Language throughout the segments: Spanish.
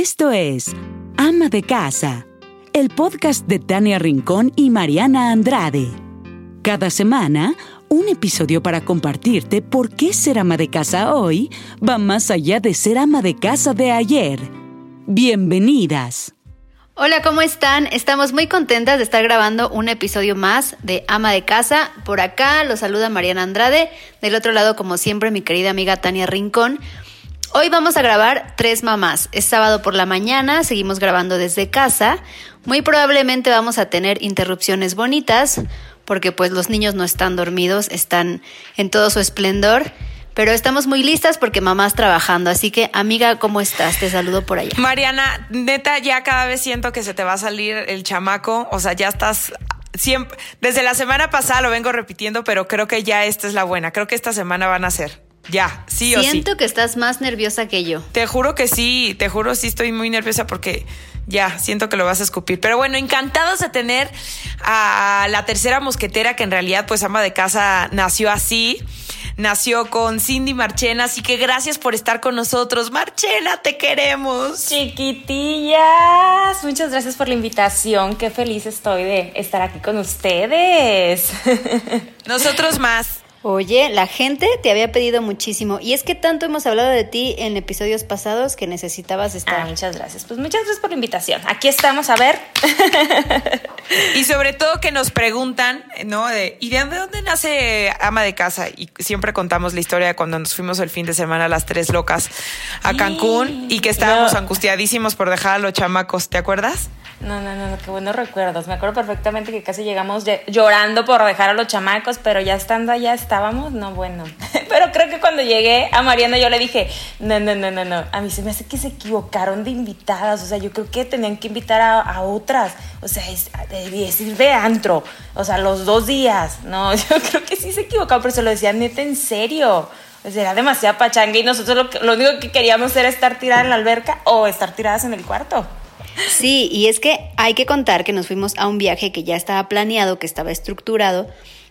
Esto es Ama de Casa, el podcast de Tania Rincón y Mariana Andrade. Cada semana, un episodio para compartirte por qué ser ama de casa hoy va más allá de ser ama de casa de ayer. Bienvenidas. Hola, ¿cómo están? Estamos muy contentas de estar grabando un episodio más de Ama de Casa. Por acá los saluda Mariana Andrade. Del otro lado, como siempre, mi querida amiga Tania Rincón. Hoy vamos a grabar Tres Mamás. Es sábado por la mañana, seguimos grabando desde casa. Muy probablemente vamos a tener interrupciones bonitas, porque pues los niños no están dormidos, están en todo su esplendor. Pero estamos muy listas porque mamás trabajando. Así que, amiga, ¿cómo estás? Te saludo por allá. Mariana, neta, ya cada vez siento que se te va a salir el chamaco. O sea, ya estás siempre. Desde la semana pasada lo vengo repitiendo, pero creo que ya esta es la buena. Creo que esta semana van a ser. Ya, sí o sí. Siento que estás más nerviosa que yo. Te juro que sí, te juro sí estoy muy nerviosa porque ya siento que lo vas a escupir. Pero bueno, encantados de tener a la tercera mosquetera que en realidad pues ama de casa nació así. Nació con Cindy Marchena, así que gracias por estar con nosotros. Marchena, te queremos. Chiquitillas, muchas gracias por la invitación. Qué feliz estoy de estar aquí con ustedes. Nosotros más. Oye, la gente te había pedido muchísimo y es que tanto hemos hablado de ti en episodios pasados que necesitabas estar. Ah, muchas gracias. Pues muchas gracias por la invitación. Aquí estamos, a ver. y sobre todo que nos preguntan, ¿no? De, ¿Y de dónde nace ama de casa? Y siempre contamos la historia de cuando nos fuimos el fin de semana las tres locas a Cancún y que estábamos angustiadísimos por dejar a los chamacos, ¿te acuerdas? No, no, no, qué buenos recuerdos. Me acuerdo perfectamente que casi llegamos llorando por dejar a los chamacos, pero ya estando allá estábamos, no, bueno. Pero creo que cuando llegué a Mariana yo le dije, no, no, no, no, no. A mí se me hace que se equivocaron de invitadas. O sea, yo creo que tenían que invitar a, otras. O sea, es, decir de antro. O sea, los dos días. No, yo creo que sí se equivocaron, pero se lo decía neta en serio. O sea, era demasiada pachanga y nosotros lo, lo único que queríamos era estar tiradas en la alberca o estar tiradas en el cuarto. Sí, y es que hay que contar que nos fuimos a un viaje que ya estaba planeado, que estaba estructurado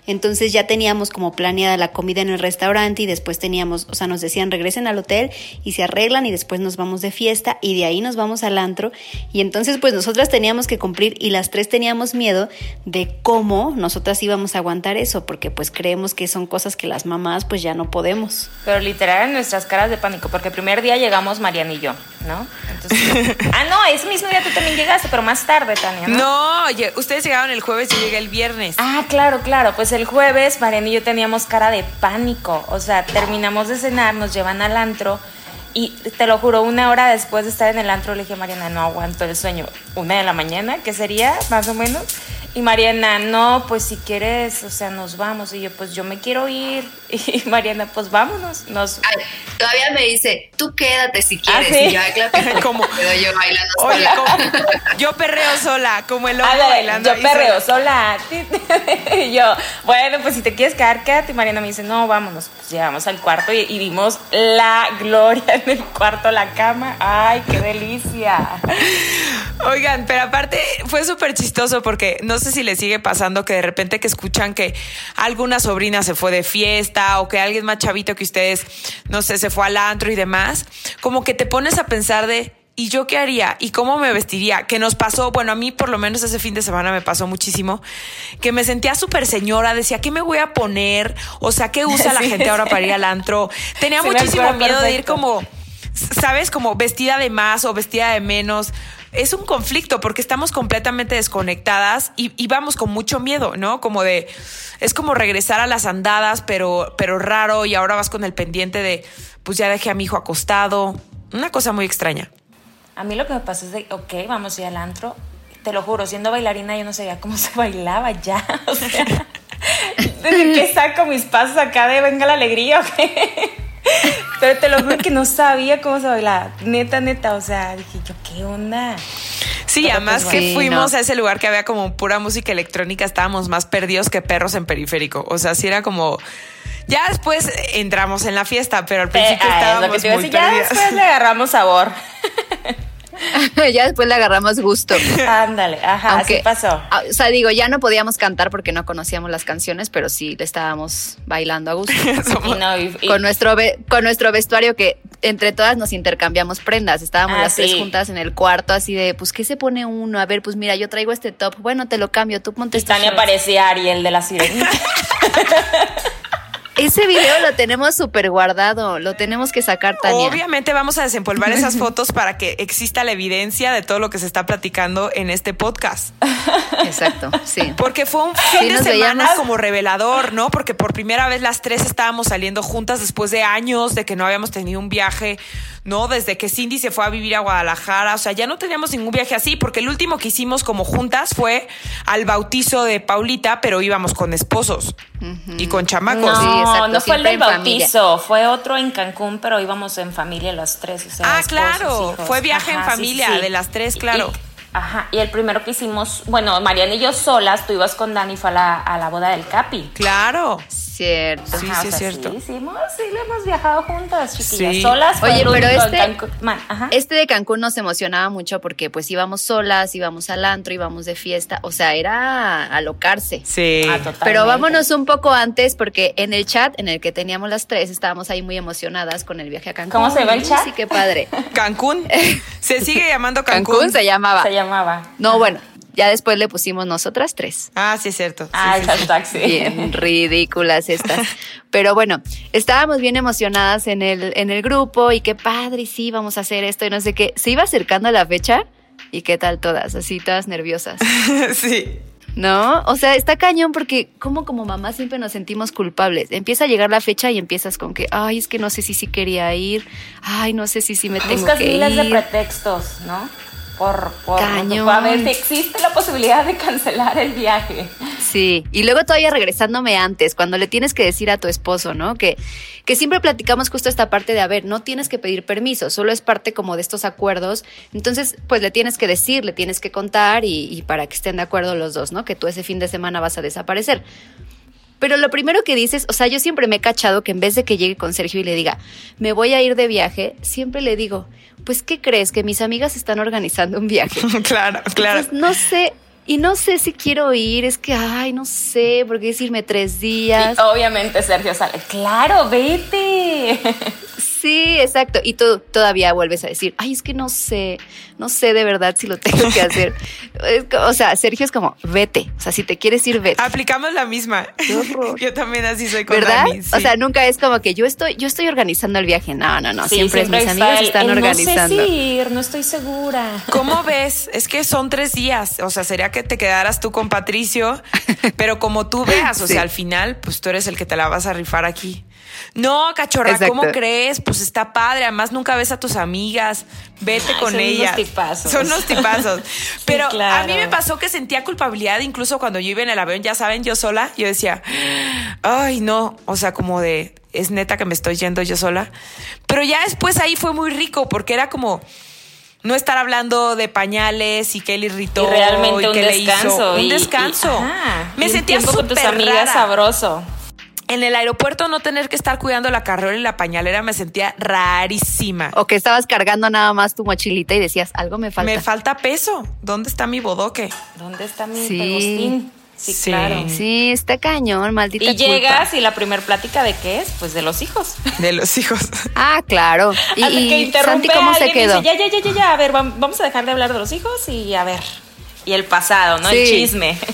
entonces ya teníamos como planeada la comida en el restaurante y después teníamos, o sea, nos decían regresen al hotel y se arreglan y después nos vamos de fiesta y de ahí nos vamos al antro. Y entonces pues nosotras teníamos que cumplir y las tres teníamos miedo de cómo nosotras íbamos a aguantar eso, porque pues creemos que son cosas que las mamás pues ya no podemos. Pero literal en nuestras caras de pánico, porque el primer día llegamos Mariana y yo, ¿no? Entonces, ah, no, ese mismo día tú también llegaste, pero más tarde, Tania. No, no ustedes llegaron el jueves y llegué el viernes. Ah, claro, claro, pues el jueves, Mariana y yo teníamos cara de pánico. O sea, terminamos de cenar, nos llevan al antro. Y te lo juro, una hora después de estar en el antro, le dije a Mariana, no aguanto el sueño. Una de la mañana, que sería más o menos. Y Mariana, no, pues si quieres, o sea, nos vamos. Y yo, pues yo me quiero ir. Y Mariana, pues vámonos. Nos... todavía me dice, tú quédate si quieres. ¿Ah, y yo, claro, como, yo bailando sola. yo perreo sola, como el hombre bailando. Yo perreo sola. y yo, bueno, pues si te quieres quedar, quédate. Y Mariana me dice, no, vámonos. Pues llegamos al cuarto y, y vimos la gloria en el cuarto, la cama. Ay, qué delicia. Oigan, pero aparte fue súper chistoso porque no sé si les sigue pasando que de repente que escuchan que alguna sobrina se fue de fiesta o que alguien más chavito que ustedes, no sé, se fue al antro y demás, como que te pones a pensar de, ¿y yo qué haría? ¿Y cómo me vestiría? Que nos pasó, bueno, a mí por lo menos ese fin de semana me pasó muchísimo, que me sentía súper señora, decía, ¿qué me voy a poner? O sea, ¿qué usa la gente ahora para ir al antro? Tenía muchísimo miedo de ir como, ¿sabes? Como vestida de más o vestida de menos es un conflicto porque estamos completamente desconectadas y, vamos con mucho miedo, ¿no? Como de, es como regresar a las andadas, pero, pero raro y ahora vas con el pendiente de, pues ya dejé a mi hijo acostado, una cosa muy extraña. A mí lo que me pasa es de, ok, vamos a ir al antro, te lo juro, siendo bailarina yo no sabía cómo se bailaba ya, o sea, desde que saco mis pasos acá de venga la alegría, ok. Pero te lo juro que no sabía cómo se bailaba. Neta, neta. O sea, dije yo, ¿qué onda? Sí, además pues, que fuimos a ese lugar que había como pura música electrónica, estábamos más perdidos que perros en periférico. O sea, sí era como. Ya después entramos en la fiesta, pero al principio eh, estábamos muy Ya después le agarramos sabor. ya después le agarramos gusto. Ándale, ajá, Aunque- así pasó. Ah, O sea, digo, ya no podíamos cantar porque no conocíamos las canciones, pero sí le estábamos bailando a gusto. Y no, y- y- con, nuestro ve- con nuestro vestuario que entre todas nos intercambiamos prendas. Estábamos Ah, las tres juntas en el cuarto, así de, pues, ¿qué se pone uno? A ver, pues mira, yo traigo este top. Bueno, te lo cambio, tú ponte estos Tania parecía Ariel de la sirenita. Ese video lo tenemos súper guardado, lo tenemos que sacar, Tania. Obviamente vamos a desempolvar esas fotos para que exista la evidencia de todo lo que se está platicando en este podcast. Exacto, sí. Porque fue un fin Sí, de semana veíamos. como revelador, ¿no? Porque por primera vez las tres estábamos saliendo juntas después de años de que no habíamos tenido un viaje, ¿no? Desde que Cindy se fue a vivir a Guadalajara. O sea, ya no teníamos ningún viaje así, porque el último que hicimos como juntas fue al bautizo de Paulita, pero íbamos con esposos y con chamacos. No, Sí, exacto, no fue el del familia. bautizo, fue otro en Cancún, pero íbamos en familia las tres. O sea, Ah, esposos, claro, hijos. fue viaje en sí, familia, sí. de las tres, claro. Y- ajá, y el primero que hicimos, bueno, Mariana y yo solas, tú ibas con Dani, fue a la, a la boda del Capi. Claro. Cierto. Sí, Ajá, sí, o es cierto. Sí, sí, hemos, sí, lo hemos viajado juntas, chiquillas. Sí. Solas. Oye, pero este- Cancún. Man, ajá. Este de Cancún nos emocionaba mucho porque pues íbamos solas, íbamos al antro, íbamos de fiesta, o sea, era alocarse. Sí. Ah. Pero vámonos un poco antes porque en el chat en el que teníamos las tres estábamos ahí muy emocionadas con el viaje a Cancún. ¿Cómo se llama el chat? Sí, qué padre. Cancún. Se sigue llamando Cancún. Cancún se llamaba. Se llamaba. No, bueno, ya después le pusimos nosotras tres. Ah, sí, es cierto. Ah, sí, hashtag, sí. Bien ridículas estas. Pero bueno, estábamos bien emocionadas en el, en el grupo y qué padre, sí, vamos a hacer esto y no sé qué. Se iba acercando la fecha y qué tal todas, así todas nerviosas. sí. ¿No? O sea, está cañón porque como como mamá siempre nos sentimos culpables. Empieza a llegar la fecha y empiezas con que, ay, es que no sé si sí quería ir, ay, no sé si sí me tengo Buscas que miles de ir. pretextos, ¿no? Por, por Cañón. a ver si existe la posibilidad de cancelar el viaje. Sí, y luego todavía regresándome antes, cuando le tienes que decir a tu esposo, ¿no? Que, que siempre platicamos justo esta parte de, a ver, no tienes que pedir permiso, solo es parte como de estos acuerdos. Entonces, pues le tienes que decir, le tienes que contar y, y para que estén de acuerdo los dos, ¿no? Que tú ese fin de semana vas a desaparecer. Pero lo primero que dices, o sea, yo siempre me he cachado que en vez de que llegue con Sergio y le diga, me voy a ir de viaje, siempre le digo, pues, ¿qué crees? Que mis amigas están organizando un viaje. claro, claro. Pues no sé, y no sé si quiero ir, es que, ay, no sé, porque es irme tres días. Y obviamente Sergio sale, claro, vete. Sí, exacto. Y tú todavía vuelves a decir, ay, es que no sé, no sé de verdad si lo tengo que hacer. O sea, Sergio es como, vete. O sea, si te quieres ir, vete. Aplicamos la misma. Yo también así soy con ¿Verdad? Dani, sí. O sea, nunca es como que yo estoy, yo estoy organizando el viaje. No, no, no. Sí, siempre, es mis amigos el- están el organizando. No sé si ir, no estoy segura. ¿Cómo ves? Es que son tres días. O sea, sería que te quedaras tú con Patricio, pero como tú veas, o Sí. sea, al final, pues tú eres el que te la vas a rifar aquí. No, cachorra, Exacto. ¿cómo crees? Pues está padre. Además, nunca ves a tus amigas. Vete Ay, con son unos ellas. tipazos. Son unos tipazos. Pero a claro. mí me pasó que sentía culpabilidad, incluso cuando yo iba en el avión, ya saben, yo sola. Yo decía, ay, no. O sea, como de, es neta que me estoy yendo yo sola. Pero ya después ahí fue muy rico porque era como no estar hablando de pañales y que le irritó Y realmente y un qué le descanso. hizo. y- un descanso. y- ajá, Me y un sentía tiempo con tus súper amigas rara. sabroso. En el aeropuerto no tener que estar cuidando la carriola y la pañalera me sentía rarísima. O que estabas cargando nada más tu mochilita y decías, algo me falta. Me falta peso. ¿Dónde está mi bodoque? ¿Dónde está mi Sí. pegostín? Sí, Sí. claro. Sí, está cañón, maldita Y culpa. llegas y la primer plática de qué es, pues de los hijos. De los hijos. Ah, claro. Y, que y interrumpe Santi, ¿cómo a se quedó? dice, ya, ya, ya, ya, ya, a ver, vam- vamos a dejar de hablar de los hijos y a ver. Y el pasado, ¿no? El Sí. chisme.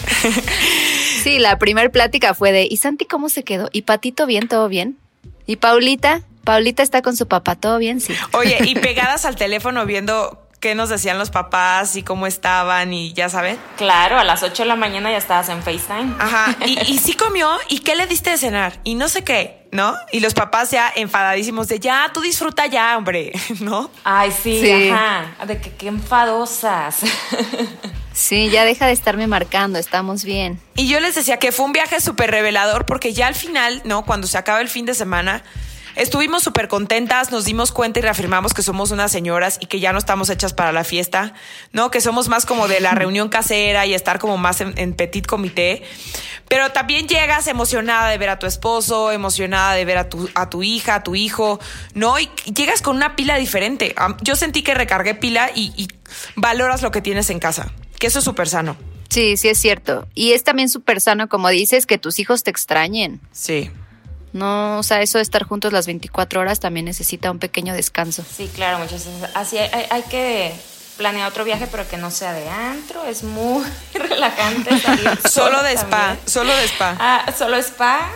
Sí, la primer plática fue de, ¿y Santi cómo se quedó? ¿Y Patito bien, todo bien? ¿Y Paulita? Paulita está con su papá, ¿todo bien? Sí. Oye, y pegadas al teléfono viendo qué nos decían los papás y cómo estaban y ya saben. Claro, a las 8 de la mañana ya estabas en FaceTime. Ajá. Y, y sí comió. ¿Y qué le diste de cenar? Y no sé qué, ¿no? Y los papás ya enfadadísimos de ya, tú disfruta ya, hombre, ¿no? Ay, sí, Sí. ajá. De que qué enfadosas. Sí, ya deja de estarme marcando, estamos bien. Y yo les decía que fue un viaje súper revelador porque ya al final, ¿no? Cuando se acaba el fin de semana, estuvimos súper contentas, nos dimos cuenta y reafirmamos que somos unas señoras y que ya no estamos hechas para la fiesta, ¿no? Que somos más como de la reunión casera y estar como más en, en petit comité. Pero también llegas emocionada de ver a tu esposo, emocionada de ver a tu, a tu hija, a tu hijo, ¿no? Y llegas con una pila diferente. Yo sentí que recargué pila y, y valoras lo que tienes en casa, que eso es súper sano. Sí, sí es cierto. Y es también súper sano, como dices, que tus hijos te extrañen. Sí. No, o sea, eso de estar juntos las 24 horas también necesita un pequeño descanso. Sí, claro, muchas veces. Así hay, hay- hay que planear otro viaje, pero que no sea de antro. Es muy relajante salir. Solo de spa, también. solo de spa. Ah, solo spa,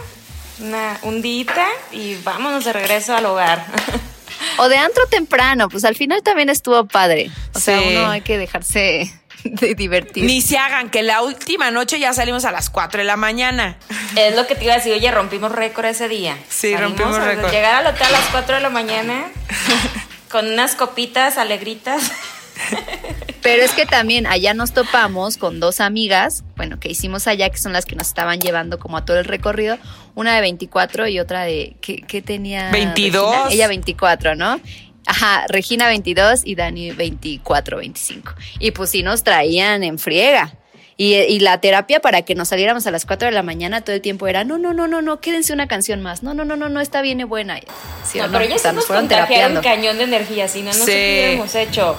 una, un dita y vámonos de regreso al hogar. O de antro temprano, pues al final también estuvo padre. O sea, uno hay que dejarse de divertir. Ni se hagan, que la última noche ya salimos a las 4 de la mañana. Es lo que te iba a decir, oye, rompimos récord ese día. Sí, Salimos rompimos récord. Llegar al hotel a las 4 de la mañana con unas copitas alegritas. Pero es que también allá nos topamos con dos amigas, bueno, que hicimos allá, que son las que nos estaban llevando como a todo el recorrido, una de 24 y otra de, ¿qué, qué tenía? 22. Regina? Ella 24, ¿no? Ajá, Regina 22 y Dani 24, 25. Y pues sí nos traían en friega. Y, y la terapia para que nos saliéramos a las 4 de la mañana todo el tiempo era, no, no, no, no, no, quédense una canción más. No, no, no, no, no, está bien y buena. Sí, no, ¿o pero O ellas sea, nos nos fueron terapiando. cañón de energía, si no, no Sí. sé qué hubiéramos hecho.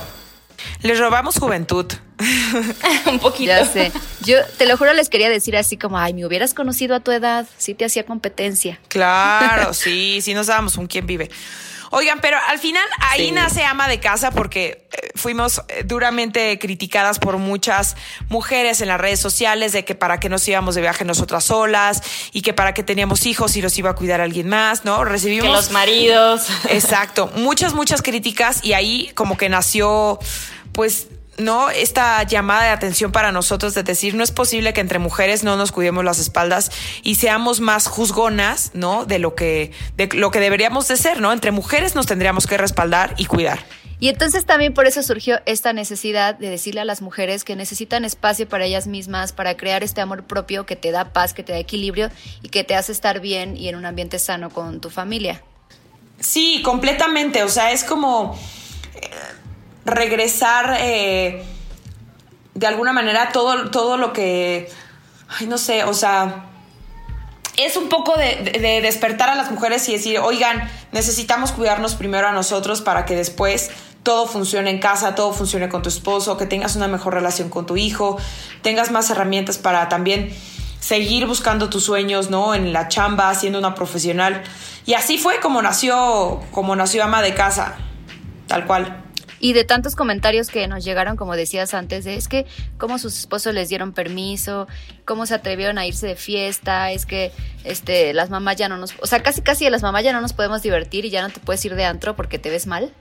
Les robamos juventud. un poquito. Ya sé. Yo te lo juro, les quería decir así como, ay, me hubieras conocido a tu edad, sí te hacía competencia. Claro, sí, sí nos dábamos un quién vive. Oigan, pero al final ahí Sí. nace ama de casa porque eh, fuimos eh, duramente criticadas por muchas mujeres en las redes sociales de que para qué nos íbamos de viaje nosotras solas y que para qué teníamos hijos y los iba a cuidar alguien más, ¿no? Recibimos Que los maridos. Exacto, muchas, muchas críticas y ahí como que nació, pues, ¿no? Esta llamada de atención para nosotros de decir, no es posible que entre mujeres no nos cuidemos las espaldas y seamos más juzgonas, ¿no? De lo que, de lo que deberíamos de ser, ¿no? Entre mujeres nos tendríamos que respaldar y cuidar. Y entonces también por eso surgió esta necesidad de decirle a las mujeres que necesitan espacio para ellas mismas, para crear este amor propio que te da paz, que te da equilibrio y que te hace estar bien y en un ambiente sano con tu familia. Sí, completamente. O sea, es como eh, regresar eh, de alguna manera todo, todo lo que. Ay, no sé, o sea. Es un poco de, de- de despertar a las mujeres y decir, oigan, necesitamos cuidarnos primero a nosotros para que después todo funcione en casa, todo funcione con tu esposo, que tengas una mejor relación con tu hijo, tengas más herramientas para también seguir buscando tus sueños, ¿no? En la chamba, siendo una profesional. Y así fue como nació, como nació ama de casa, tal cual. Y de tantos comentarios que nos llegaron, como decías antes, de es que cómo sus esposos les dieron permiso, cómo se atrevieron a irse de fiesta, es que este las mamás ya no nos, o sea, casi casi de las mamás ya no nos podemos divertir y ya no te puedes ir de antro porque te ves mal.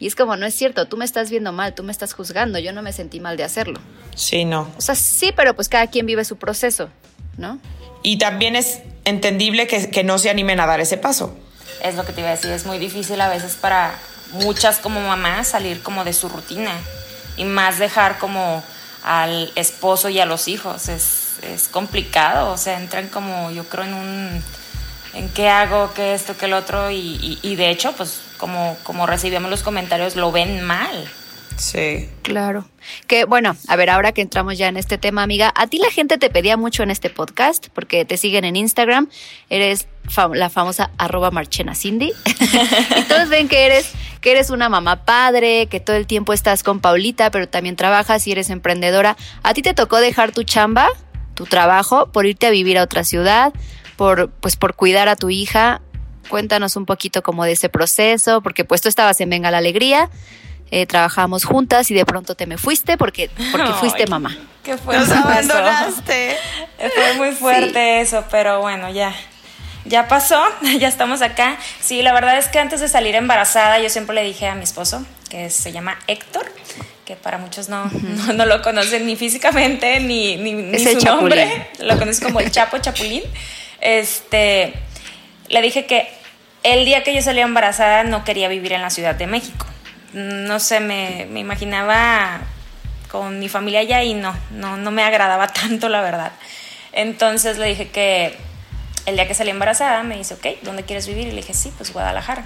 Y es como, no es cierto, tú me estás viendo mal, tú me estás juzgando, yo no me sentí mal de hacerlo. Sí, no. O sea, sí, pero pues cada quien vive su proceso, ¿no? Y también es entendible que, que no se animen a dar ese paso. Es lo que te iba a decir, es muy difícil a veces para muchas como mamás salir como de su rutina y más dejar como al esposo y a los hijos. Es, es complicado, o sea, entran como yo creo en un en qué hago, qué esto, qué el otro y, y- y de hecho pues como, como recibimos los comentarios lo ven mal. Sí. Claro. Que bueno, a ver, ahora que entramos ya en este tema, amiga, a ti la gente te pedía mucho en este podcast porque te siguen en Instagram, eres fam- la famosa arroba marchena Cindy y todos ven que eres que eres una mamá padre, que todo el tiempo estás con Paulita, pero también trabajas y eres emprendedora. ¿A ti te tocó dejar tu chamba, tu trabajo, por irte a vivir a otra ciudad, por pues por cuidar a tu hija? Cuéntanos un poquito como de ese proceso, porque pues tú estabas en Venga la Alegría, eh, trabajábamos juntas y de pronto te me fuiste porque, porque Ay, fuiste mamá. ¿Qué fue Nos abandonaste. Fue muy fuerte eso, pero bueno, ya. Ya pasó, ya estamos acá. Sí, la verdad es que antes de salir embarazada, yo siempre le dije a mi esposo, que se llama Héctor, que para muchos no, no, no lo conocen ni físicamente ni, ni, su nombre. Lo conocen como el Chapo Chapulín. Este, le dije que el día que yo salía embarazada no quería vivir en la Ciudad de México. No sé, me, me imaginaba con mi familia allá y no, no, no me agradaba tanto, la verdad. Entonces le dije que el día que salí embarazada me dice, ok, ¿dónde quieres vivir? Y le dije, sí, pues Guadalajara.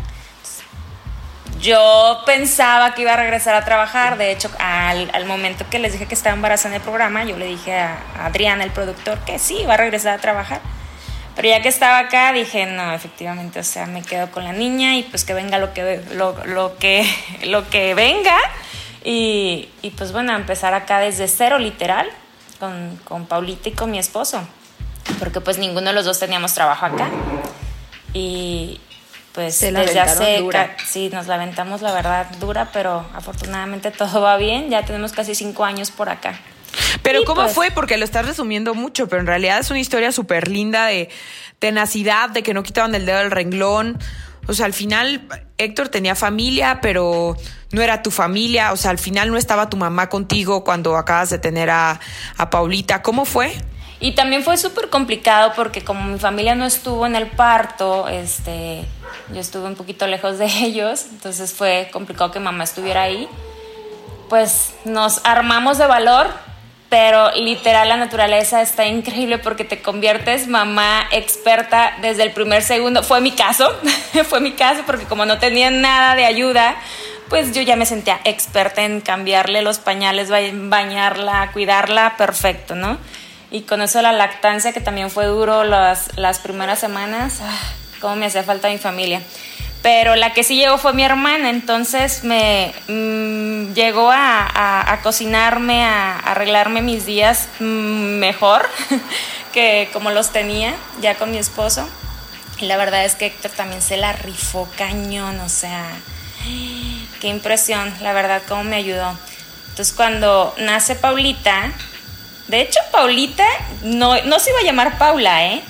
yo pensaba que iba a regresar a trabajar, de hecho, al, momento que les dije que estaba embarazada en el programa, yo le dije a, a Adrián, el productor, que sí, iba a regresar a trabajar. Pero ya que estaba acá, dije, no, efectivamente, o sea, me quedo con la niña y pues que venga lo que, lo, lo que, lo que venga. Y, y, pues bueno, empezar acá desde cero, literal, con, con Paulita y con mi esposo. Porque pues ninguno de los dos teníamos trabajo acá. Y pues Se la desde hace... dura. Sí, nos la aventamos, la verdad, dura, pero afortunadamente todo va bien. Ya tenemos casi cinco años por acá. Pero Y ¿cómo pues- fue? Porque lo estás resumiendo mucho, pero en realidad es una historia súper linda de tenacidad, de que no quitaban el dedo del renglón. O sea, al final Héctor tenía familia, pero no era tu familia. O sea, al final no estaba tu mamá contigo cuando acabas de tener a, a Paulita. ¿Cómo fue? Y también fue súper complicado porque como mi familia no estuvo en el parto, este, yo estuve un poquito lejos de ellos, entonces fue complicado que mamá estuviera ahí. Pues nos armamos de valor, pero literal la naturaleza está increíble porque te conviertes mamá experta desde el primer segundo. Fue mi caso, fue mi caso porque como no tenía nada de ayuda, pues yo ya me sentía experta en cambiarle los pañales, ba- bañarla, cuidarla, perfecto, ¿no? Y con eso la lactancia, que también fue duro las, las primeras semanas, ah, cómo me hacía falta mi familia. Pero la que sí llegó fue mi hermana, entonces me mm, llegó a, a- a cocinarme, a, a arreglarme mis días mm, mejor que como los tenía ya con mi esposo. Y la verdad es que Héctor también se la rifó cañón, o sea, qué impresión, la verdad, cómo me ayudó. Entonces cuando nace Paulita, de hecho Paulita no, no se iba a llamar Paula, ¿eh?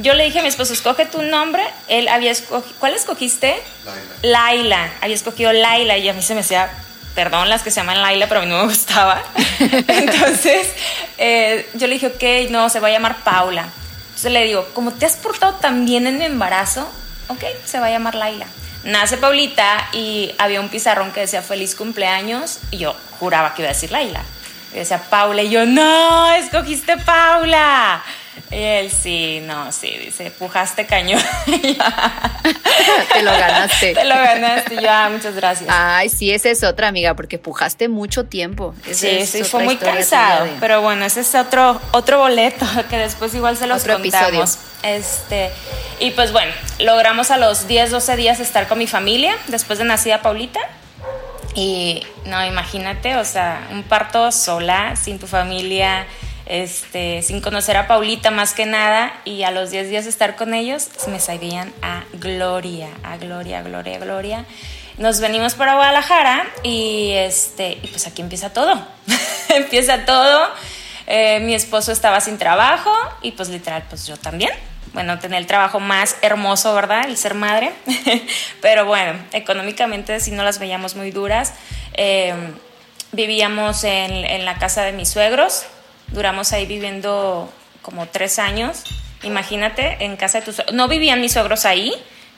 Yo le dije a mi esposo, escoge tu nombre. Él había escogido, ¿cuál escogiste? Laila. Laila. Había escogido Laila y a mí se me hacía, perdón las que se llaman Laila, pero a mí no me gustaba. Entonces eh, yo le dije, ok, no, se va a llamar Paula. Entonces le digo, como te has portado tan bien en mi embarazo, ok, se va a llamar Laila. Nace Paulita y había un pizarrón que decía feliz cumpleaños y yo juraba que iba a decir Laila. Y decía Paula y yo, no, escogiste Paula. Y él, sí, no, sí, dice, pujaste cañón. Te lo ganaste. Te lo ganaste, yo, ah, muchas gracias. Ay, sí, esa es otra amiga, porque pujaste mucho tiempo. Esa Sí, sí, fue muy cansado. de- Pero bueno, ese es otro, otro boleto que después igual se los Otro contamos. episodio. Este, y pues bueno, logramos a los 10, 12 días estar con mi familia después de nacida Paulita. Y no, imagínate, o sea, un parto sola, sin tu familia, este, sin conocer a Paulita más que nada, y a los 10 días estar con ellos, me sabían a gloria, a gloria, a gloria, a gloria. Nos venimos para Guadalajara y este, y pues aquí empieza todo. empieza todo. Eh, mi esposo estaba sin trabajo y pues literal, pues yo también. Bueno, tener el trabajo más hermoso, ¿verdad? El ser madre. Pero bueno, económicamente sí no las veíamos muy duras. Eh, vivíamos en, en la casa de mis suegros. Duramos ahí viviendo como tres años. Imagínate, en casa de tus. No vivían mis suegros ahí,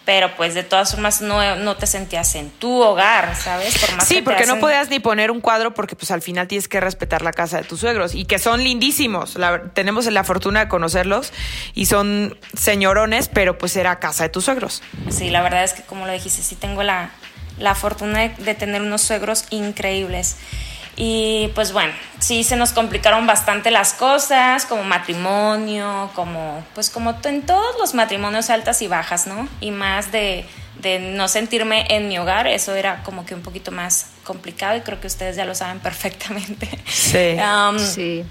pero pues de todas formas no, no te sentías en tu hogar, ¿sabes? Por más Sí, porque no podías ni poner un cuadro porque pues al final tienes que respetar la casa de tus suegros y que son lindísimos. La- tenemos la fortuna de conocerlos y son señorones, pero pues era casa de tus suegros. Sí, la verdad es que como lo dijiste, sí tengo la, la fortuna de, de tener unos suegros increíbles. Y pues bueno, sí se nos complicaron bastante las cosas, como matrimonio, como pues como en todos los matrimonios altas y bajas, ¿no? Y más de, de no sentirme en mi hogar, eso era como que un poquito más complicado y creo que ustedes ya lo saben perfectamente. Sí. Um, Sí.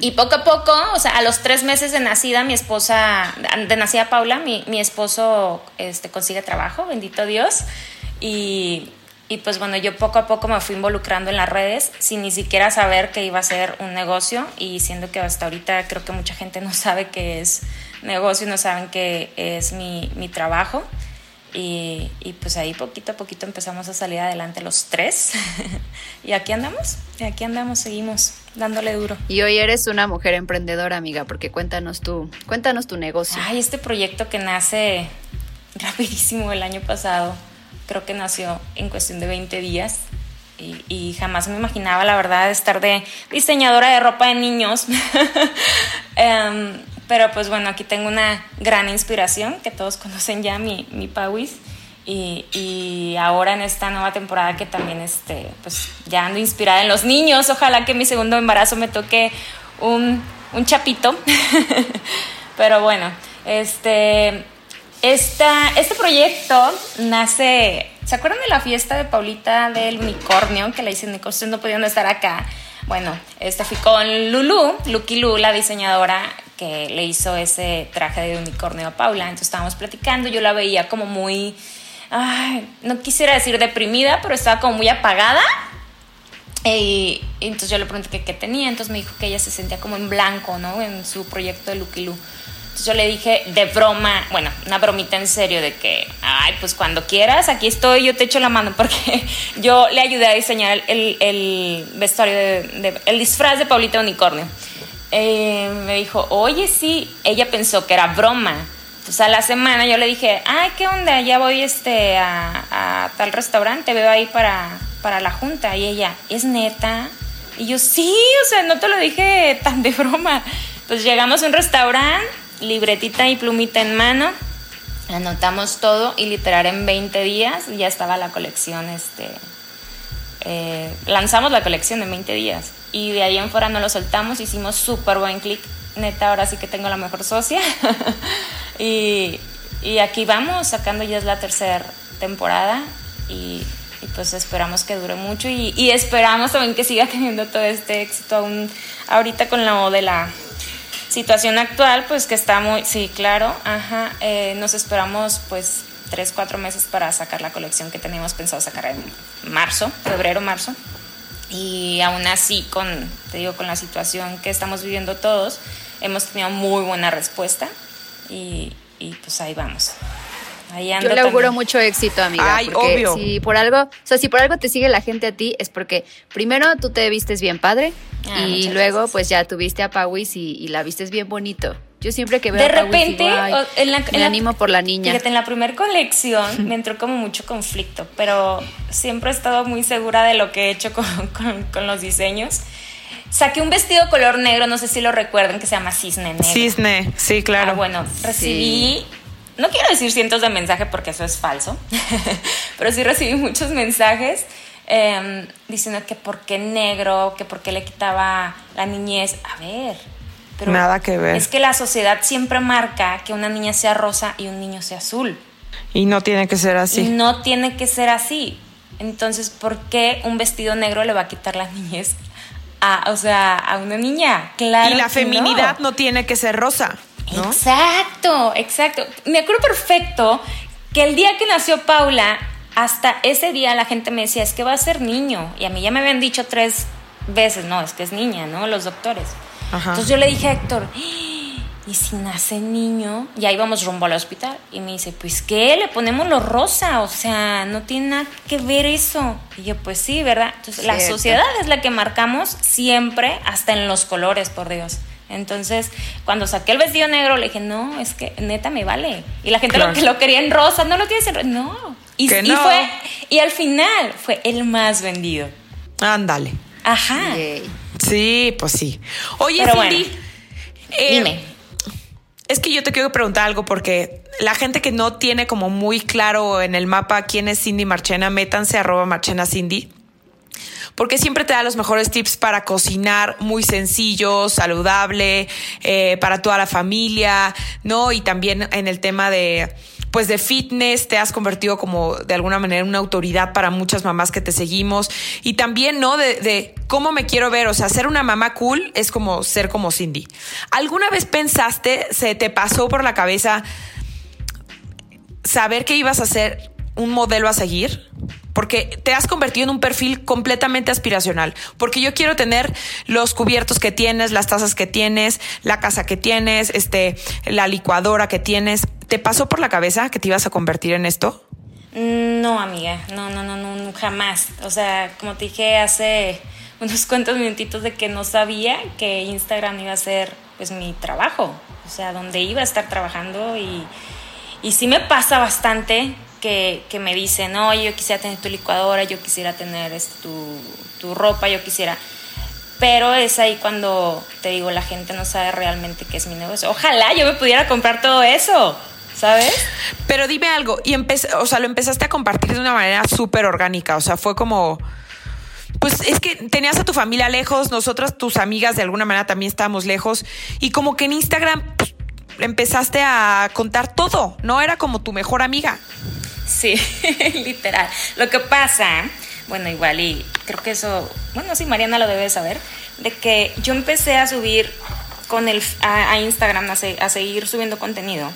y poco a poco, o sea, a los tres meses de nacida, mi esposa, de nacida Paula, mi, mi esposo este, consigue trabajo, bendito Dios. Y, y pues bueno, yo poco a poco me fui involucrando en las redes sin ni siquiera saber que iba a ser un negocio y siendo que hasta ahorita creo que mucha gente no sabe que es negocio, no saben que es mi, mi trabajo. Y, y pues ahí poquito a poquito empezamos a salir adelante los tres. y aquí andamos, y aquí andamos, seguimos dándole duro. Y hoy eres una mujer emprendedora, amiga, porque cuéntanos tú, cuéntanos tu negocio. Ay, este proyecto que nace rapidísimo el año pasado, creo que nació en cuestión de 20 días. Y, y jamás me imaginaba, la verdad, estar de diseñadora de ropa de niños. Em, Pero pues bueno, aquí tengo una gran inspiración que todos conocen ya, mi, mi Pauis. Y, y, ahora en esta nueva temporada que también este, pues ya ando inspirada en los niños. Ojalá que mi segundo embarazo me toque un, un chapito. Pero bueno, este, esta, este proyecto nace. ¿Se acuerdan de la fiesta de Paulita del unicornio? Que le dicen que ustedes no podían estar acá. Bueno, este fui con Lulu, Lucky Lu, la diseñadora que le hizo ese traje de unicornio a Paula. Entonces estábamos platicando, yo la veía como muy, no quisiera decir deprimida, pero estaba como muy apagada. Y, entonces yo le pregunté qué tenía, entonces me dijo que ella se sentía como en blanco, ¿no? En su proyecto de Lucky Lu. Yo le dije de broma, bueno, una bromita en serio de que, ay, pues cuando quieras, aquí estoy, yo te echo la mano, porque yo le ayudé a diseñar el, el vestuario, de, el disfraz de Paulita Unicornio. Eh, me dijo, oye, sí, ella pensó que era broma. Entonces a la semana yo le dije, ay, ¿qué onda? Ya voy este, a, a tal restaurante, veo ahí para, para la junta. Y ella, ¿es neta? Y yo, sí, o sea, no te lo dije tan de broma. Pues llegamos a un restaurante, libretita y plumita en mano, anotamos todo y literal en 20 días ya estaba la colección, este, eh, lanzamos la colección en 20 días. Y de ahí en fuera no lo soltamos, hicimos súper buen clic, neta, ahora sí que tengo la mejor socia. Y, y, aquí vamos, sacando ya es la tercera temporada y, pues esperamos que dure mucho y, esperamos también que siga teniendo todo este éxito aún ahorita con la de la situación actual, pues que está muy, sí, claro, ajá, eh, nos esperamos pues tres, cuatro meses para sacar la colección que teníamos pensado sacar en marzo, febrero, marzo. Y aún así, con, te digo, con la situación que estamos viviendo todos, hemos tenido muy buena respuesta y, y pues ahí vamos. Ahí Yo le auguro mucho éxito, amiga. Ay, obvio. Si por algo, o sea, si por algo te sigue la gente a ti, es porque primero tú te vistes bien padre ah, y luego pues ya tuviste a Pauis y, y la vistes bien bonito. Yo siempre que veo de repente en la, me animo por la niña. Fíjate, en la primera colección me entró como mucho conflicto, pero siempre he estado muy segura de lo que he hecho con, con, con los diseños. Saqué un vestido color negro, no sé si lo recuerdan, que se llama Cisne Negro. Cisne, sí, claro. Ah, bueno, recibí, no quiero decir cientos de mensajes porque eso es falso, pero sí recibí muchos mensajes eh, diciendo que por qué negro, que por qué le quitaba la niñez. A ver, Nada que ver. Es que la sociedad siempre marca que una niña sea rosa y un niño sea azul. Y no tiene que ser así. Y no tiene que ser así. Entonces, ¿por qué un vestido negro le va a quitar la niñez a, o sea, a una niña? Claro. Y la feminidad no. tiene que ser rosa. Exacto, exacto. Me acuerdo perfecto que el día que nació Paula, hasta ese día la gente me decía, es que va a ser niño. Y a mí ya me habían dicho tres veces, no, es que es niña, ¿no? Los doctores. Entonces yo le dije a Héctor, ¿y si nace niño? Y ahí vamos rumbo al hospital. Y me dice, pues ¿qué? Le ponemos lo rosa, o sea, no tiene nada que ver eso. Y yo, pues sí, ¿verdad? Entonces la sociedad es la que marcamos siempre, hasta en los colores, por Dios. Entonces, cuando saqué el vestido negro, le dije, no, es que neta me vale. Y la gente lo que lo quería en rosa, no lo tienes en rosa. No. Y, no. y, fue, y al final fue el más vendido. Ándale. Ajá. Sí, pues sí. Oye, Cindy. Eh, dime. Es que yo te quiero preguntar algo porque la gente que no tiene como muy claro en el mapa quién es Cindy Marchena, métanse arroba Marchena Cindy. Porque siempre te da los mejores tips para cocinar muy sencillo, saludable, eh, para toda la familia, ¿no? Y también en el tema de pues de fitness, te has convertido como de alguna manera una autoridad para muchas mamás que te seguimos y también, ¿no? De, de cómo me quiero ver, o sea, ser una mamá cool es como ser como Cindy. ¿Alguna vez pensaste, se te pasó por la cabeza saber que ibas a ser un modelo a seguir? porque te has convertido en un perfil completamente aspiracional, porque yo quiero tener los cubiertos que tienes, las tazas que tienes, la casa que tienes, este, la licuadora que tienes. ¿Te pasó por la cabeza que te ibas a convertir en esto? No, amiga, no, no, no, no, jamás. O sea, como te dije hace unos cuantos minutitos de que no sabía que Instagram iba a ser pues mi trabajo, o sea, donde iba a estar trabajando y, y sí me pasa bastante que, que me dicen, oye, yo quisiera tener tu licuadora, yo quisiera tener este, tu, tu ropa, yo quisiera Pero es ahí cuando te digo, la gente no sabe realmente qué es mi negocio. Ojalá yo me pudiera comprar todo eso. ¿Sabes? Pero dime algo, y o sea, lo empezaste a compartir de una manera súper orgánica, o sea, fue como, pues es que tenías a tu familia lejos, nosotras, tus amigas, de alguna manera también estábamos lejos, y como que en Instagram pues, empezaste a contar todo, ¿no? Era como tu mejor amiga. Sí, literal. Lo que pasa, bueno, igual, y creo que eso, bueno, sí, Mariana lo debe saber, de que yo empecé a subir con el, a, Instagram, a, a seguir subiendo contenido,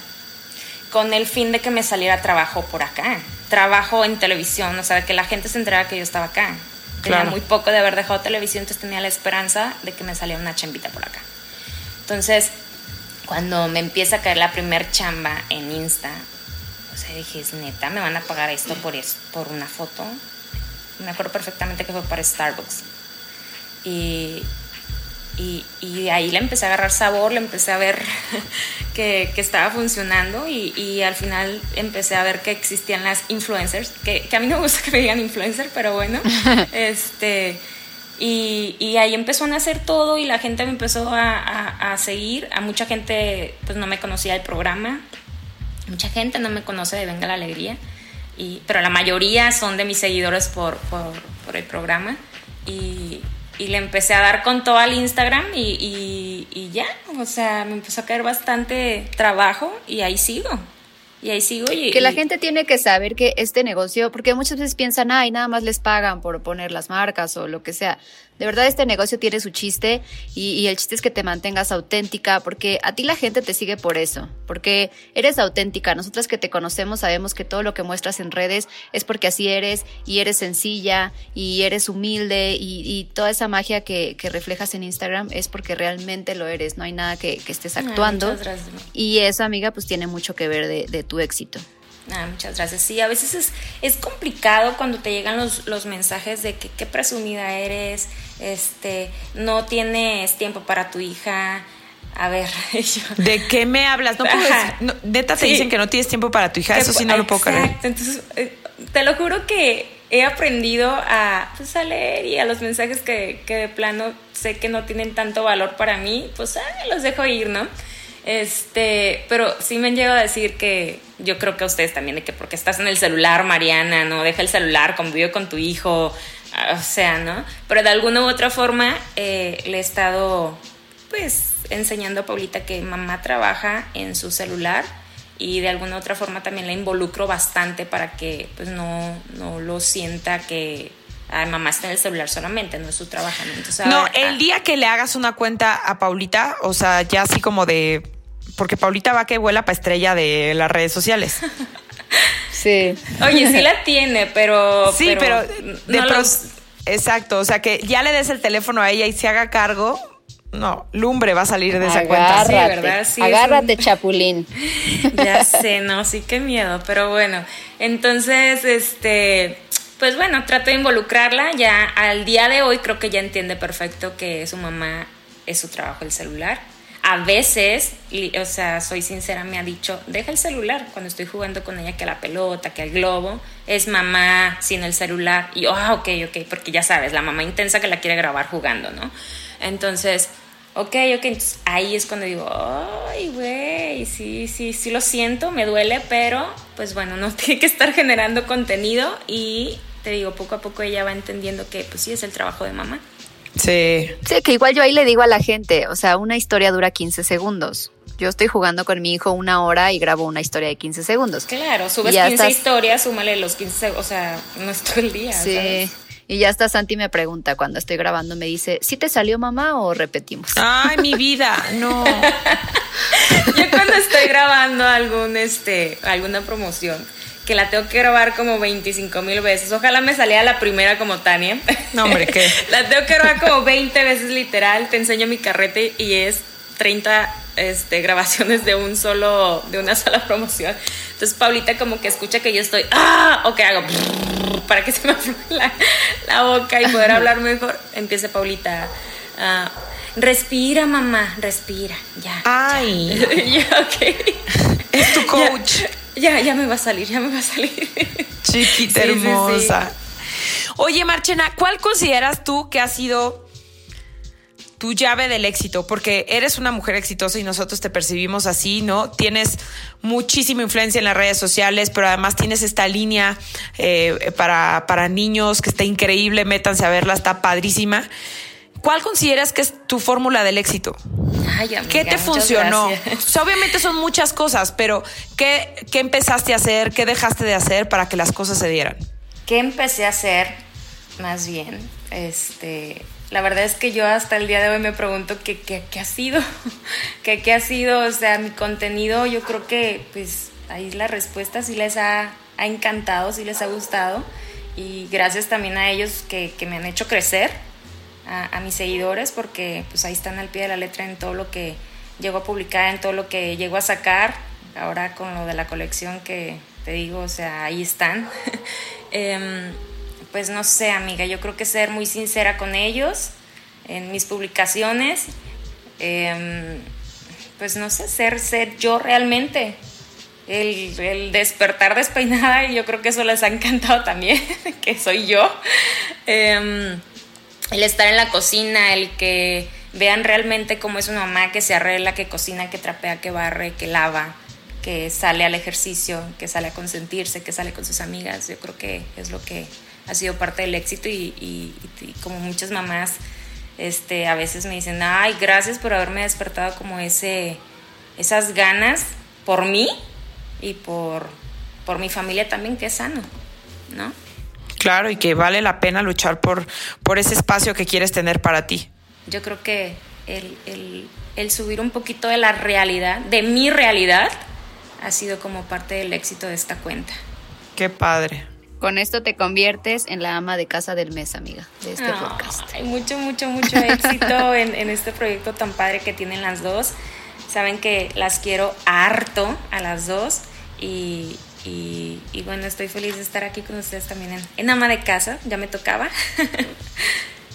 con el fin de que me saliera trabajo por acá. Trabajo en televisión, o sea, que la gente se enterara que yo estaba acá. Tenía muy poco de haber dejado televisión, entonces tenía la esperanza de que me saliera una chambita por acá. Entonces, cuando me empieza a caer la primer chamba en Insta, o sea, dije, es neta, me van a pagar esto por, eso, por una foto. Me acuerdo perfectamente que fue para Starbucks. Y, y, y ahí le empecé a agarrar sabor, le empecé a ver que, que estaba funcionando y, y, al final empecé a ver que existían las influencers, que, que, a mí no me gusta que me digan influencer, pero bueno, este... Y, y, ahí empezó a nacer todo y la gente me empezó a, a, a, seguir. A mucha gente pues no me conocía el programa. Mucha gente no me conoce de Venga la Alegría. Y, pero la mayoría son de mis seguidores por, por, por el programa. Y, y le empecé a dar con todo al Instagram y, y, ya, o sea, me empezó a caer bastante trabajo y ahí sigo. Y ahí sigo. Y, que la gente tiene que saber que este negocio, porque muchas veces piensan, ay, nada más les pagan por poner las marcas o lo que sea. De verdad este negocio tiene su chiste y, el chiste es que te mantengas auténtica porque a ti la gente te sigue por eso, porque eres auténtica. Nosotras que te conocemos sabemos que todo lo que muestras en redes es porque así eres y eres sencilla y eres humilde y, toda esa magia que, reflejas en Instagram es porque realmente lo eres, no hay nada que, estés actuando. y eso, amiga, pues tiene mucho que ver de, de tu éxito. Ah, muchas gracias. Sí, a veces es, es complicado cuando te llegan los, los mensajes de que qué presumida eres, este, no tienes tiempo para tu hija. A ver, ¿de qué me hablas? No puedo neta te dicen que no tienes tiempo para tu hija, eso sí no lo puedo creer. Entonces, eh, te lo juro que he aprendido a, pues, a leer y a los mensajes que, que de plano sé que no tienen tanto valor para mí, pues ah, los dejo ir, ¿no? Este, pero sí me han llegado a decir que yo creo que a ustedes también, de que porque estás en el celular, Mariana, no deja el celular, convive con tu hijo, o sea, ¿no? Pero de alguna u otra forma eh, le he estado, pues, enseñando a Paulita que mamá trabaja en su celular y de alguna u otra forma también la involucro bastante para que, pues, no, no lo sienta que Ay, mamá está en el celular solamente, no es su trabajo. no, el día que le hagas una cuenta a Paulita, o sea, ya así como de porque Paulita va que vuela para estrella de las redes sociales. Sí. Oye, sí la tiene, pero. Sí, pero. de Exacto. O sea, que ya le des el teléfono a ella y se haga cargo. No, lumbre va a salir de esa cuenta. Sí, ¿verdad? Sí, agárrate, chapulín. Ya sé, no, sí, qué miedo. Pero bueno, entonces, este. Pues bueno, trato de involucrarla. Ya al día de hoy creo que ya entiende perfecto que su mamá es su trabajo el celular a veces, o sea, soy sincera, me ha dicho, deja el celular cuando estoy jugando con ella, que la pelota, que el globo, es mamá sin el celular. Y ah, ok, ok, porque ya sabes, la mamá intensa que la quiere grabar jugando, ¿no? Entonces, ok, ok, entonces ahí es cuando digo, ay, güey, sí, sí, sí lo siento, me duele, pero pues bueno, no tiene que estar generando contenido y te digo, poco a poco ella va entendiendo que pues sí es el trabajo de mamá. Sí. Sí, que igual yo ahí le digo a la gente, o sea, una historia dura 15 segundos. Yo estoy jugando con mi hijo una hora y grabo una historia de 15 segundos. Claro, subes 15 historias, súmale los 15, o sea, no es todo el día. Sí. Y ya hasta Santi me pregunta cuando estoy grabando, me dice, ¿sí te salió mamá o repetimos? Ay, mi vida, no. Yo cuando estoy grabando algún, este, alguna promoción, que la tengo que grabar como 25 mil veces. Ojalá me saliera la primera como Tania. No, hombre, ¿qué? la tengo que grabar como 20 veces literal. Te enseño mi carrete y es 30 este, grabaciones de un solo, de una sola promoción. Entonces Paulita como que escucha que yo estoy, ¡ah! O que hago, para que se me afloje la, boca y poder hablar mejor. Empieza Paulita, ah, respira mamá, respira, ya. Ay. Ya, ok. Es tu coach ya, ya me va a salir, ya me va a salir. Chiquita hermosa. Oye, Marchena, ¿cuál consideras tú que ha sido tu llave del éxito, porque eres una mujer exitosa y nosotros te percibimos así, ¿no? Tienes muchísima influencia en las redes sociales, pero además tienes esta línea eh, para, para niños que está increíble, métanse a verla, está padrísima. ¿Cuál consideras que es tu fórmula del éxito? Ay, amiga, ¿Qué te funcionó? O sea, obviamente son muchas cosas, pero ¿qué, ¿qué empezaste a hacer? ¿Qué dejaste de hacer para que las cosas se dieran? ¿Qué empecé a hacer? Más bien, este, la verdad es que yo hasta el día de hoy me pregunto qué, qué, qué ha sido, qué, qué ha sido, o sea, mi contenido, yo creo que pues ahí la respuesta sí les ha, ha encantado, sí les ha gustado y gracias también a ellos que, que me han hecho crecer, a, a mis seguidores, porque pues ahí están al pie de la letra en todo lo que llego a publicar, en todo lo que llego a sacar, ahora con lo de la colección que te digo, o sea, ahí están. Em, pues no sé, amiga, yo creo que ser muy sincera con ellos en mis publicaciones, em, pues no sé, ser, ser yo realmente. El, el despertar despeinada, y yo creo que eso les ha encantado también, que soy yo. Em, el estar en la cocina, el que vean realmente cómo es una mamá que se arregla, que cocina, que trapea, que barre, que lava, que sale al ejercicio, que sale a consentirse, que sale con sus amigas. Yo creo que es lo que ha sido parte del éxito y, como muchas mamás este, a veces me dicen, ay, gracias por haberme despertado como ese, esas ganas por mí y por, por mi familia también, que es sano, ¿no? Claro, y que vale la pena luchar por, por ese espacio que quieres tener para ti. Yo creo que el, el- el subir un poquito de la realidad, de mi realidad, ha sido como parte del éxito de esta cuenta. Qué padre. Con esto te conviertes en la ama de casa del mes, amiga, de este podcast. mucho, mucho, mucho éxito en, en este proyecto tan padre que tienen las dos. Saben que las quiero harto a las dos y, y- y bueno, estoy feliz de estar aquí con ustedes también en, en ama de casa. Ya me tocaba.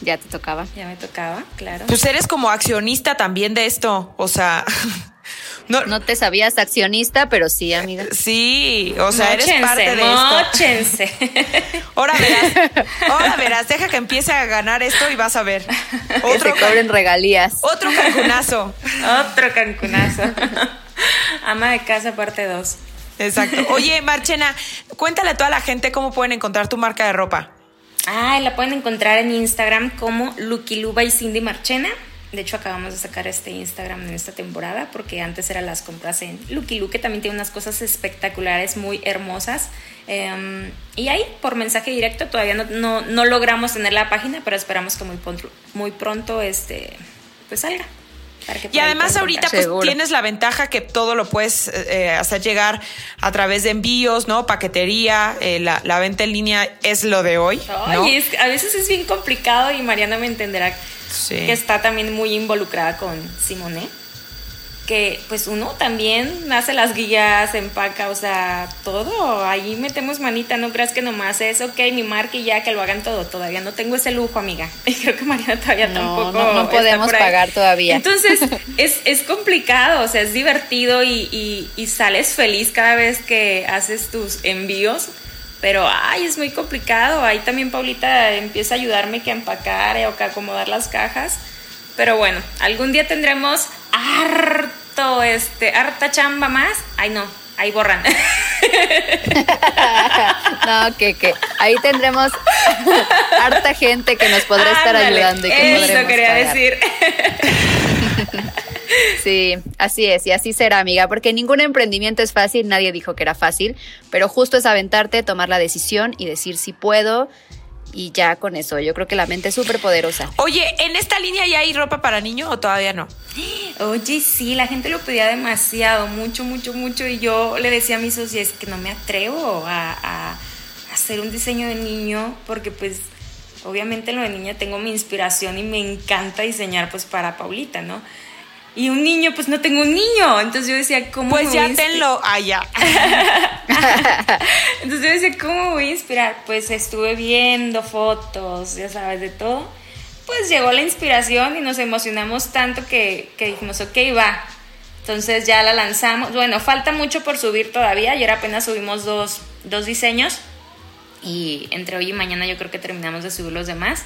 Ya te tocaba. ya me tocaba, claro. Pues eres como accionista también de esto. O sea, no, No te sabías accionista, pero sí, amiga. sí, o sea, eres parte de esto. móchense. Ahora verás, ahora verás, deja que empiece a ganar esto y vas a ver. Que Otro, te cobren regalías. otro cancunazo. Otro cancunazo. ama de casa parte 2. Exacto. Oye, Marchena, cuéntale a toda la gente cómo pueden encontrar tu marca de ropa. Ah, la pueden encontrar en Instagram como Lucky Luba y Cindy Marchena. De hecho, acabamos de sacar este Instagram en esta temporada porque antes eran las compras en Lucky Lu, que también tiene unas cosas espectaculares, muy hermosas. Em, y ahí, por mensaje directo, todavía no, no, no logramos tener la página, pero esperamos que muy pronto, muy pronto este, pues salga. Para que Y además ahorita pues tienes la ventaja que todo lo puedes eh, hacer llegar a través de envíos, ¿no? Paquetería, eh, la, la venta en línea es lo de hoy, es- a veces es bien complicado y Mariana me entenderá Sí. que está también muy involucrada con Simone. Que pues uno también hace las guías, empaca, o sea, todo. Ahí metemos manita, no creas que nomás es, ok, mi marca y ya que lo hagan todo. Todavía no tengo ese lujo, amiga. Y creo que Mariana todavía No, tampoco. no- no podemos pagar todavía. Entonces, es, es complicado, o sea, es divertido y, y- y sales feliz cada vez que haces tus envíos. Pero, ay, es muy complicado. Ahí también Paulita empieza a ayudarme que a empacar eh, o que a acomodar las cajas. Pero bueno, algún día tendremos harto, este, harta chamba más. Ay, no, ahí borran. No, que, que ahí tendremos harta gente que nos podrá estar Ándale, ayudando y que Eso quería pagar. decir. Sí, así es, y así será, amiga, porque ningún emprendimiento es fácil, nadie dijo que era fácil, pero justo es aventarte, tomar la decisión y decir si puedo, y ya con eso, yo creo que la mente es súper poderosa. Oye, ¿en esta línea ya hay ropa para niño o todavía no? Oye, sí, la gente lo pedía demasiado, mucho, mucho, mucho. Y yo le decía a mis socios que no me atrevo a, a hacer un diseño de niño, porque pues obviamente en lo de niña tengo mi inspiración y me encanta diseñar pues para Paulita, ¿no? Y un niño, pues no tengo un niño. Entonces yo decía, ¿cómo Pues me ya voy a tenlo allá. Entonces yo decía, ¿cómo voy a inspirar? Pues estuve viendo fotos, ya sabes, de todo. Pues llegó la inspiración y nos emocionamos tanto que, que dijimos, ok, va. Entonces ya la lanzamos. Bueno, falta mucho por subir todavía. Ayer apenas subimos dos, dos diseños. Y entre hoy y mañana yo creo que terminamos de subir los demás.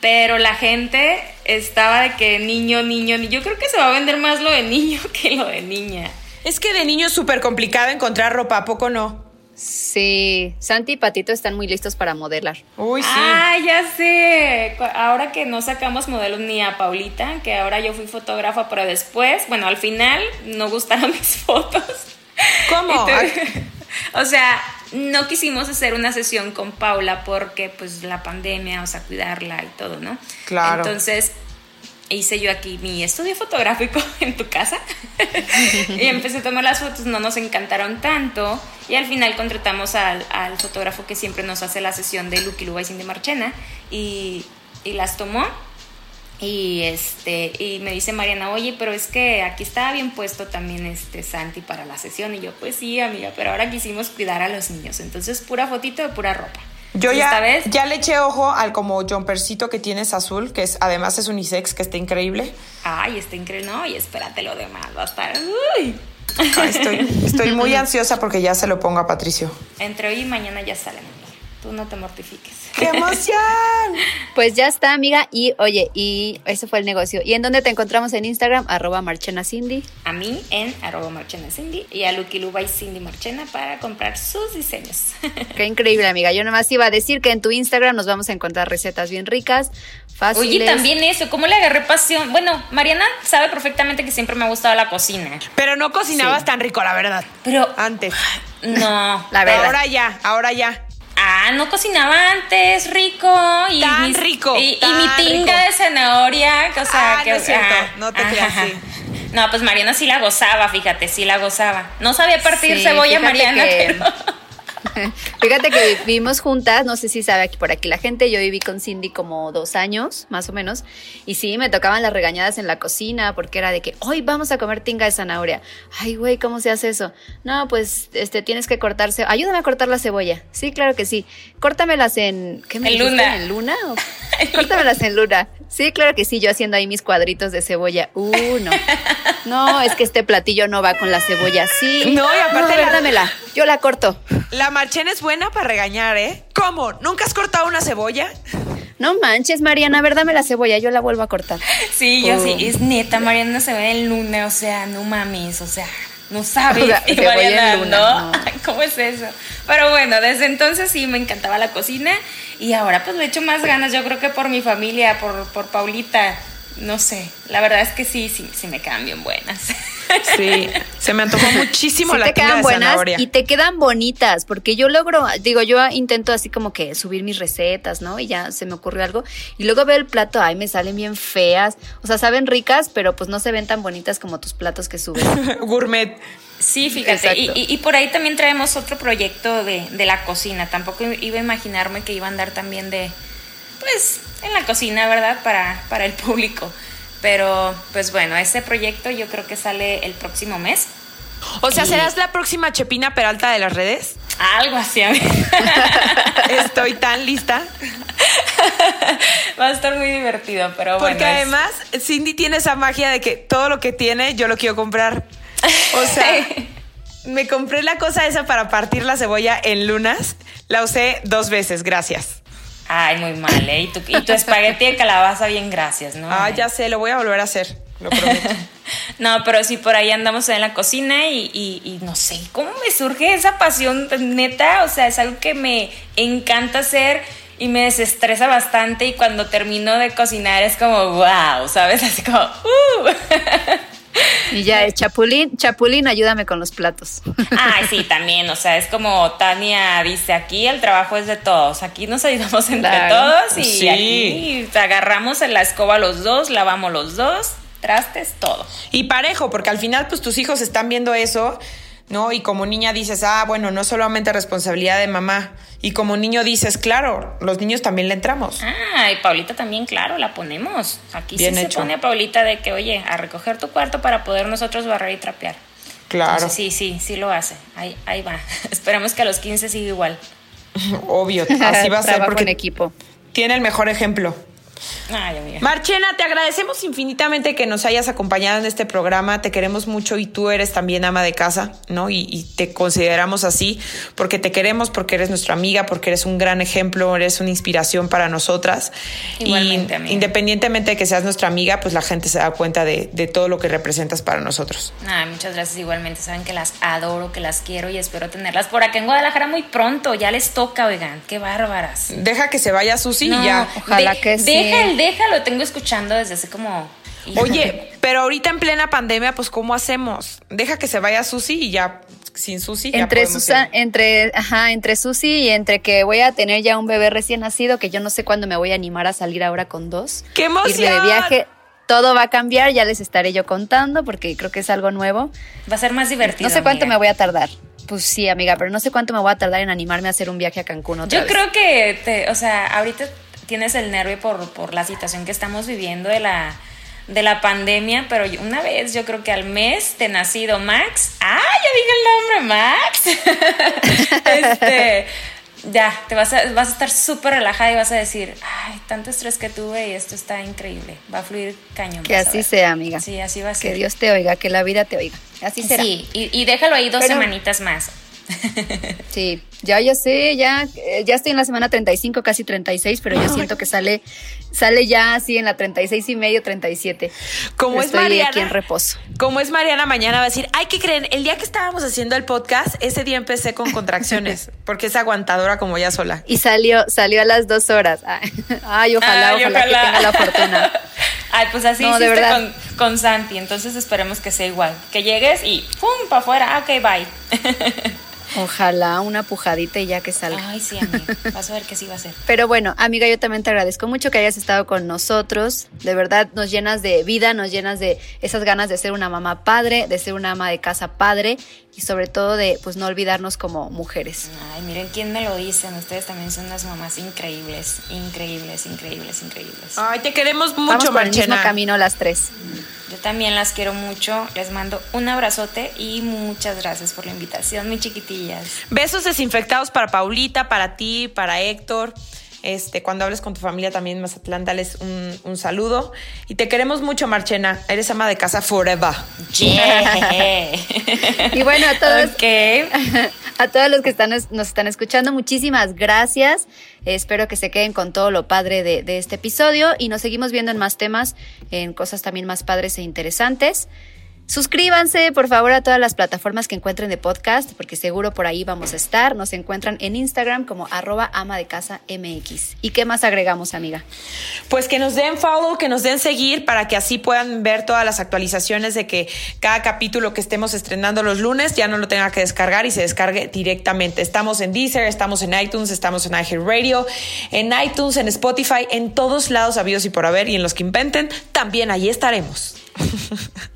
Pero la gente estaba de que niño, niño, niño. Yo creo que se va a vender más lo de niño que lo de niña. Es que de niño es súper complicado encontrar ropa, ¿a poco no? Sí, Santi y Patito están muy listos para modelar. Uy, sí. Ah, ya sé. Ahora que no sacamos modelos ni a Paulita, que ahora yo fui fotógrafa, pero después, bueno, al final no gustaron mis fotos. ¿Cómo? O sea, no quisimos hacer una sesión con Paula porque pues la pandemia, o sea, cuidarla y todo, ¿no? Claro. Entonces hice yo aquí mi estudio fotográfico en tu casa y empecé a tomar las fotos, no nos encantaron tanto y al final contratamos al, al fotógrafo que siempre nos hace la sesión de Lucky Luba y Cindy Marchena y, y las tomó y este y me dice Mariana, oye, pero es que aquí estaba bien puesto también este Santi para la sesión y yo, pues sí, amiga, pero ahora quisimos cuidar a los niños, entonces pura fotito de pura ropa. Yo ya, esta vez ya le eché ojo al como jumpercito que tienes azul, que es además es unisex, que está increíble. Ay, está increíble. No, y espérate lo demás. Va a estar. Uy. Ay, estoy, estoy muy ansiosa porque ya se lo pongo a Patricio. Entre hoy y mañana ya sale, amiga. Tú no te mortifiques. ¡Qué emoción! Pues ya está, amiga. Y oye, y ese fue el negocio. ¿Y en dónde te encontramos en Instagram? Arroba Marchena Cindy. A mí en arroba Marchena Cindy y a Lucky Luba y Cindy Marchena para comprar sus diseños. Qué increíble, amiga. Yo nomás iba a decir que en tu Instagram nos vamos a encontrar recetas bien ricas, fáciles. Oye, también eso, ¿cómo le agarré pasión? Bueno, Mariana sabe perfectamente que siempre me ha gustado la cocina. Pero no cocinabas Sí. tan rico, la verdad. Pero Antes. no. La verdad. Ahora ya, ahora ya. Ah, no cocinaba antes rico y Tan mis- rico, y, mi tinga rico. de zanahoria, o sea, Ah, que no es cierto, ah, no te creas, sí. No, pues Mariana sí la gozaba, fíjate, sí la gozaba. No sabía partir Sí, cebolla Mariana, que- pero Fíjate que vivimos juntas, no sé si sabe aquí por aquí la gente, yo viví con Cindy como dos años, más o menos, y sí, me tocaban las regañadas en la cocina porque era de que, hoy vamos a comer tinga de zanahoria. Ay, güey, ¿cómo se hace eso? No, pues, este, tienes que cortarse, ayúdame a cortar la cebolla. Sí, claro que sí. Córtamelas en, ¿qué me En dijiste? luna. ¿En luna? Córtamelas en luna. Sí, claro que sí, yo haciendo ahí mis cuadritos de cebolla. Uh, no. No, es que este platillo no va con la cebolla. Sí. No, y aparte la- dámela. Yo la corto. La marchena es buena para regañar, ¿eh? ¿Cómo? ¿Nunca has cortado una cebolla? No manches, Mariana, a ver, dame la cebolla, yo la vuelvo a cortar. sí, yo Oh. sí, es neta, Mariana se ve en luna, o sea, no mames, o sea, no sabes. O sea, Y Mariana, luna, ¿no? no. ¿Cómo es eso? Pero bueno, desde entonces sí me encantaba la cocina y ahora pues le echo más ganas, yo creo que por mi familia, por, por Paulita, no sé, la verdad es que sí, sí, sí me quedan bien buenas. Sí, se me antojó muchísimo Sí la te quedan de buenas zanahoria. y te quedan bonitas, porque yo logro, digo, yo intento así como que subir mis recetas, ¿no? Y ya se me ocurrió algo. Y luego veo el plato, ay, me salen bien feas. O sea, saben ricas, pero pues no se ven tan bonitas como tus platos que subes. Gourmet. Sí, fíjate, y, Exacto. y- y por ahí también traemos otro proyecto de, de la cocina. Tampoco iba a imaginarme que iba a andar también de, pues, en la cocina, ¿verdad? Para, para el público. Pero, pues bueno, ese proyecto yo creo que sale el próximo mes. O sea, ¿serás la próxima Chepina Peralta de las redes? Algo así, a ver. Estoy tan lista. Va a estar muy divertido, pero Porque bueno. es- además, Cindy tiene esa magia de que todo lo que tiene, yo lo quiero comprar. O sea, me compré la cosa esa para partir la cebolla en lunas. La usé dos veces, gracias. Ay, muy mal, ¿eh? Y tu, y tu espagueti de calabaza, bien, gracias, ¿no? Ah, ya sé, lo voy a volver a hacer. Lo prometo. No, pero sí, por ahí andamos en la cocina y, y- y no sé, ¿cómo me surge esa pasión neta? O sea, es algo que me encanta hacer y me desestresa bastante y cuando termino de cocinar es como, wow, ¿sabes? Así como, uh. Y ya es Chapulín, Chapulín, ayúdame con los platos. Ay, sí, también, o sea, es como Tania dice, aquí el trabajo es de todos, aquí nos ayudamos entre Claro. todos y Sí. aquí agarramos en la escoba los dos, lavamos los dos, trastes, todo. Y parejo, porque al final, pues tus hijos están viendo eso, ¿no? Y como niña dices, ah, bueno, no solamente responsabilidad de mamá. Y como niño dices, claro, los niños también le entramos. Ah, y Paulita también, claro, la ponemos. Aquí Bien sí hecho. se pone a Paulita de que, oye, a recoger tu cuarto para poder nosotros barrer y trapear. Claro, Entonces, sí, sí, sí lo hace. Ahí, ahí va. Esperemos que a los 15 siga igual. obvio, así va a ser porque en equipo. tiene el mejor ejemplo. Ay, amiga. Marchena, te agradecemos infinitamente que nos hayas acompañado en este programa. Te queremos mucho y tú eres también ama de casa, ¿no? Y, y, te consideramos así porque te queremos, porque eres nuestra amiga, porque eres un gran ejemplo, eres una inspiración para nosotras. Igualmente, y amiga. independientemente de que seas nuestra amiga, pues la gente se da cuenta de, de todo lo que representas para nosotros. Ay, muchas gracias igualmente. Saben que las adoro, que las quiero y espero tenerlas por acá en Guadalajara muy pronto. Ya les toca, oigan. Qué bárbaras. Deja que se vaya Susi No, y ya. Ojalá de- que sí. Deja el déjalo, tengo escuchando desde hace como. Oye, pero ahorita en plena pandemia, pues ¿cómo hacemos? Deja que se vaya Susi y ya sin Susi Entre, Susan, ir. entre, ajá, entre Susi y entre que voy a tener ya un bebé recién nacido, que yo no sé cuándo me voy a animar a salir ahora con dos. ¡Qué Irme de emoción! viaje. Todo va a cambiar, ya les estaré yo contando porque creo que es algo nuevo. Va a ser más divertido. No sé cuánto amiga. me voy a tardar. Pues sí, amiga, pero no sé cuánto me voy a tardar en animarme a hacer un viaje a Cancún otra Yo vez. creo que, te, o sea, ahorita tienes el nervio por, por la situación que estamos viviendo de la, de la pandemia, pero yo- una vez, yo creo que al mes de nacido Max, ¡ah, ya dije el nombre, Max! este, ya, te vas a, vas a estar súper relajada y vas a decir, ay, tanto estrés que tuve y esto está increíble, va a fluir cañón. Que así sea, amiga. Sí, así va a ser. Que Dios te oiga, que la vida te oiga. Así será. Sí, y, y déjalo ahí dos Pero- semanitas más. Sí, ya ya sé, ya, eh, ya estoy en la semana 35, casi 36, pero yo siento que sale, sale ya así en la 36 y medio, 37. Como es Mariana, aquí en reposo. Como es Mariana, mañana va a decir, ay, ¿qué creen? El día que estábamos haciendo el podcast, ese día empecé con contracciones, porque es aguantadora como ella sola. Y salió, salió a las dos horas. Ay, ojalá, Ay, ojalá, que tenga la fortuna. Ay, pues así No, de verdad. con, con Santi, entonces esperemos que sea igual. Que llegues y ¡pum! para afuera. Ah, Ok, bye. Ojalá una pujadita y ya que salga. Ay, sí, amiga. Vas a ver que sí va a ser. Pero bueno, amiga, yo también te agradezco mucho que hayas estado con nosotros. De verdad, nos llenas de vida, nos llenas de esas ganas de ser una mamá padre, de ser una ama de casa padre y sobre todo de pues no olvidarnos como mujeres. Ay, miren quién me lo dicen. Ustedes también son unas mamás increíbles, increíbles, increíbles, increíbles. Ay, te queremos Vamos mucho, por el mismo camino las tres. Yo también las quiero mucho. Les mando un abrazote y muchas gracias por la invitación, mis Besos desinfectados para Paulita, para ti, para Héctor. Este, cuando hables con tu familia también en Mazatlán, dales un, un saludo. Y te queremos mucho, Marchena. Eres ama de casa forever. Yeah. Y bueno, a todos, a todos los que están, nos están escuchando, muchísimas gracias. Espero que se queden con todo lo padre de, de este episodio y nos seguimos viendo en más temas, en cosas también más padres e interesantes. Suscríbanse, por favor, a todas las plataformas que encuentren de podcast, porque seguro por ahí vamos a estar. Nos encuentran en Instagram como arroba ama de casa MX. ¿Y qué más agregamos, amiga? Pues que nos den follow, que nos den seguir para que así puedan ver todas las actualizaciones de que cada capítulo que estemos estrenando los lunes ya no lo tenga que descargar y se descargue directamente. Estamos en Deezer, estamos en iTunes, estamos en iHeartRadio, en iTunes, en Spotify, en todos lados habidos y por haber y en los que inventen, también ahí estaremos.